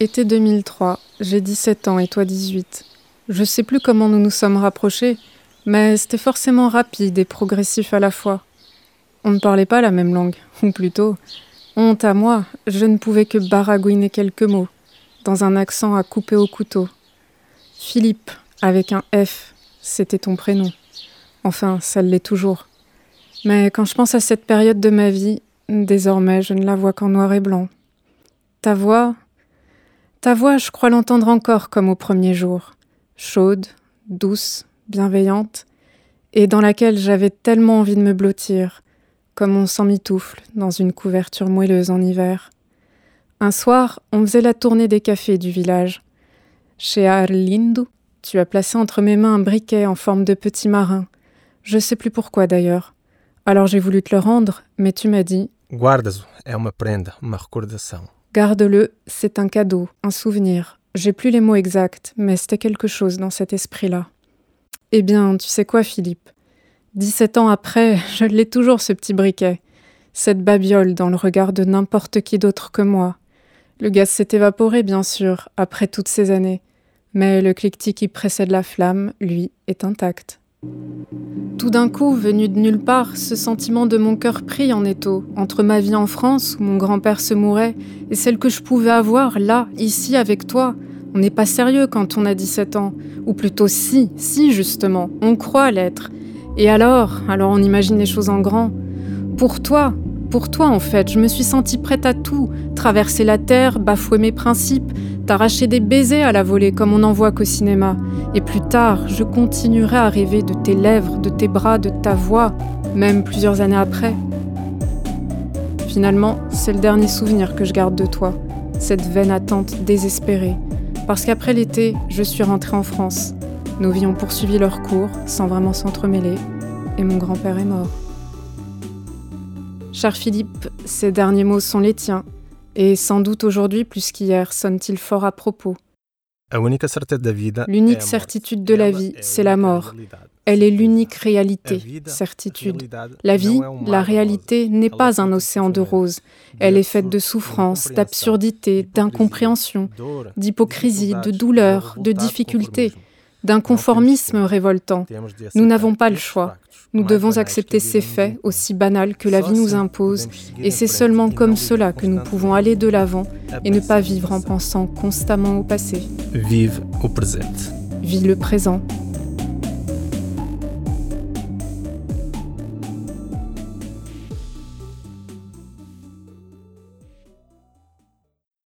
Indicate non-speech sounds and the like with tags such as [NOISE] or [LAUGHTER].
Été 2003, j'ai 17 ans et toi 18. Je sais plus comment nous nous sommes rapprochés, mais c'était forcément rapide et progressif à la fois. On ne parlait pas la même langue, ou plutôt, honte à moi, je ne pouvais que baragouiner quelques mots, dans un accent à couper au couteau. Philippe, avec un F, c'était ton prénom. Enfin, ça l'est toujours. Mais quand je pense à cette période de ma vie, désormais je ne la vois qu'en noir et blanc. Ta voix, ta voix, je crois l'entendre encore comme au premier jour, chaude, douce, bienveillante, et dans laquelle j'avais tellement envie de me blottir, comme on s'en mitoufle dans une couverture moelleuse en hiver. Un soir, on faisait la tournée des cafés du village. Chez Arlindu, tu as placé entre mes mains un briquet en forme de petit marin. Je sais plus pourquoi d'ailleurs. Alors j'ai voulu te le rendre, mais tu m'as dit Garde-le, c'est un cadeau, un souvenir. J'ai plus les mots exacts, mais c'était quelque chose dans cet esprit-là. Eh bien, tu sais quoi, Philippe? 17 ans après, [LAUGHS] je l'ai toujours ce petit briquet. Cette babiole dans le regard de n'importe qui d'autre que moi. Le gaz s'est évaporé, bien sûr, après toutes ces années. Mais le cliquetis qui précède la flamme, lui, est intact. Tout d'un coup, venu de nulle part, ce sentiment de mon cœur pris en étau, entre ma vie en France, où mon grand-père se mourait, et celle que je pouvais avoir là, ici, avec toi. On n'est pas sérieux quand on a 17 ans. Ou plutôt si, si justement, on croit l'être. Et alors, alors on imagine les choses en grand. Pour toi, pour toi en fait, je me suis sentie prête à tout, traverser la terre, bafouer mes principes, t'arracher des baisers à la volée comme on n'en voit qu'au cinéma. Et plus tard, je continuerai à rêver de tes lèvres, de tes bras, de ta voix, même plusieurs années après. Finalement, c'est le dernier souvenir que je garde de toi, cette vaine attente désespérée. Parce qu'après l'été, je suis rentrée en France. Nos vies ont poursuivi leur cours sans vraiment s'entremêler, et mon grand-père est mort. Cher Philippe, ces derniers mots sont les tiens, et sans doute aujourd'hui plus qu'hier sonnent-ils fort à propos. L'unique certitude de la vie, c'est la mort. Elle est l'unique réalité, certitude. La vie, la réalité, n'est pas un océan de roses. Elle est faite de souffrances, d'absurdités, d'incompréhension, d'hypocrisie, de douleur, de difficultés d'un conformisme révoltant. Nous n'avons pas le choix. Nous devons accepter ces faits, aussi banals que la vie nous impose, et c'est seulement comme cela que nous pouvons aller de l'avant et ne pas vivre en pensant constamment au passé. Vive au présent. Vis le présent